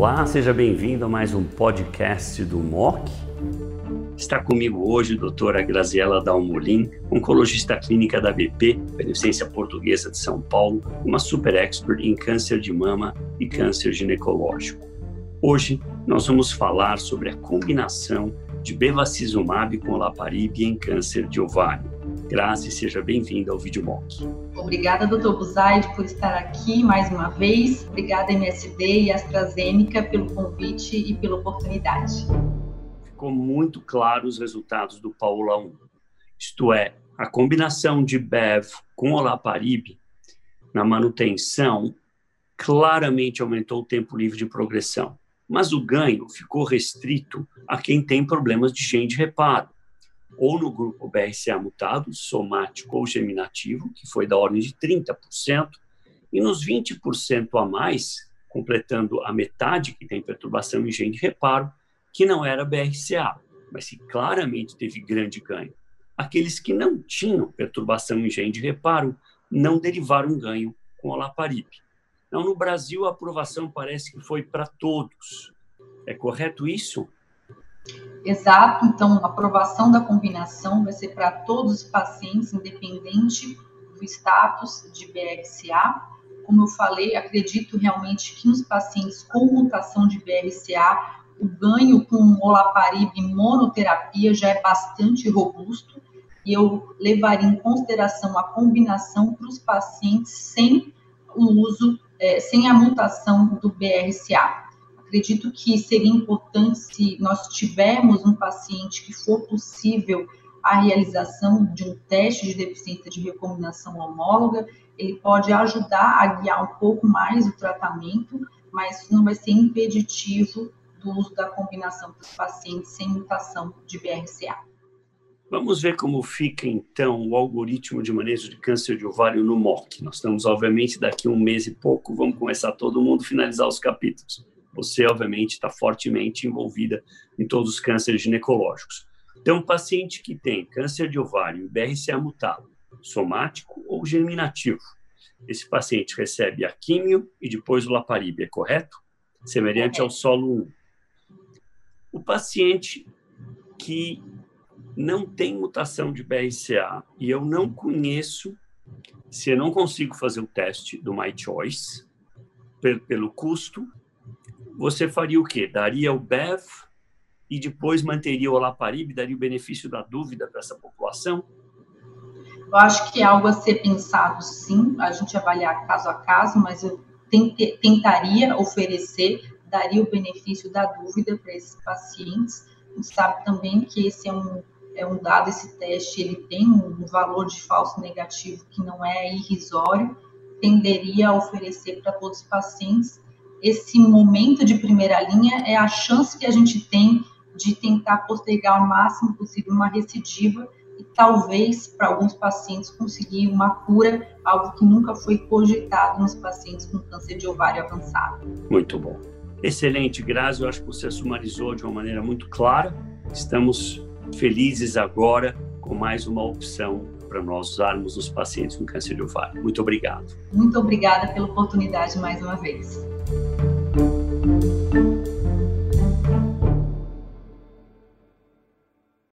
Olá, seja bem-vindo a mais um podcast do MOC. Está comigo hoje a doutora Graziela Dalmolin, oncologista clínica da BP, Beneficência Portuguesa de São Paulo, uma super expert em câncer de mama e câncer ginecológico. Hoje nós vamos falar sobre a combinação de bevacizumab com olaparib em câncer de ovário. Grazi, seja bem-vinda ao VideoMock. Obrigada, doutor Buzaide, por estar aqui mais uma vez. Obrigada, MSD e AstraZeneca, pelo convite e pela oportunidade. Ficou muito claro os resultados do Paula 1. Isto é, a combinação de BEV com olaparib na manutenção claramente aumentou o tempo livre de progressão. Mas o ganho ficou restrito a quem tem problemas de gene de reparo ou no grupo BRCA mutado, somático ou geminativo, que foi da ordem de 30%, e nos 20% a mais, completando a metade que tem perturbação em gene de reparo, que não era BRCA, mas que claramente teve grande ganho. Aqueles que não tinham perturbação em gene de reparo não derivaram ganho com olaparib. Então, no Brasil, a aprovação parece que foi para todos. É correto isso? Exato, então a aprovação da combinação vai ser para todos os pacientes, independente do status de BRCA. Como eu falei, acredito realmente que nos pacientes com mutação de BRCA, o ganho com olaparib monoterapia já é bastante robusto e eu levaria em consideração a combinação para os pacientes sem o uso, é, sem a mutação do BRCA. Acredito que seria importante se nós tivermos um paciente que for possível a realização de um teste de deficiência de recombinação homóloga, ele pode ajudar a guiar um pouco mais o tratamento, mas não vai ser impeditivo do uso da combinação para os pacientes sem mutação de BRCA. Vamos ver como fica, então, o algoritmo de manejo de câncer de ovário no MOC. Nós estamos, obviamente, daqui a um mês e pouco, vamos começar todo mundo finalizar os capítulos você, obviamente, está fortemente envolvida em todos os cânceres ginecológicos. Então, um paciente que tem câncer de ovário e BRCA mutado, somático ou germinativo, esse paciente recebe a químio e depois o laparib, é correto? Semelhante ao solo 1. O paciente que não tem mutação de BRCA e eu não conheço, se eu não consigo fazer o teste do My Choice, pelo custo, você faria o quê? Daria o BEV e depois manteria o Olaparib, daria o benefício da dúvida para essa população? Eu acho que é algo a ser pensado, sim, a gente avaliar caso a caso, mas eu tentaria oferecer, daria o benefício da dúvida para esses pacientes. A gente sabe também que esse é um, é um dado, esse teste, ele tem um valor de falso negativo que não é irrisório, tenderia a oferecer para todos os pacientes, esse momento de primeira linha é a chance que a gente tem de tentar postergar o máximo possível uma recidiva e talvez para alguns pacientes conseguir uma cura, algo que nunca foi cogitado nos pacientes com câncer de ovário avançado. Muito bom. Excelente, Grazi. Eu acho que você sumarizou de uma maneira muito clara. Estamos felizes agora com mais uma opção para nós usarmos nos pacientes com câncer de ovário. Muito obrigado. Muito obrigada pela oportunidade mais uma vez. Thank you.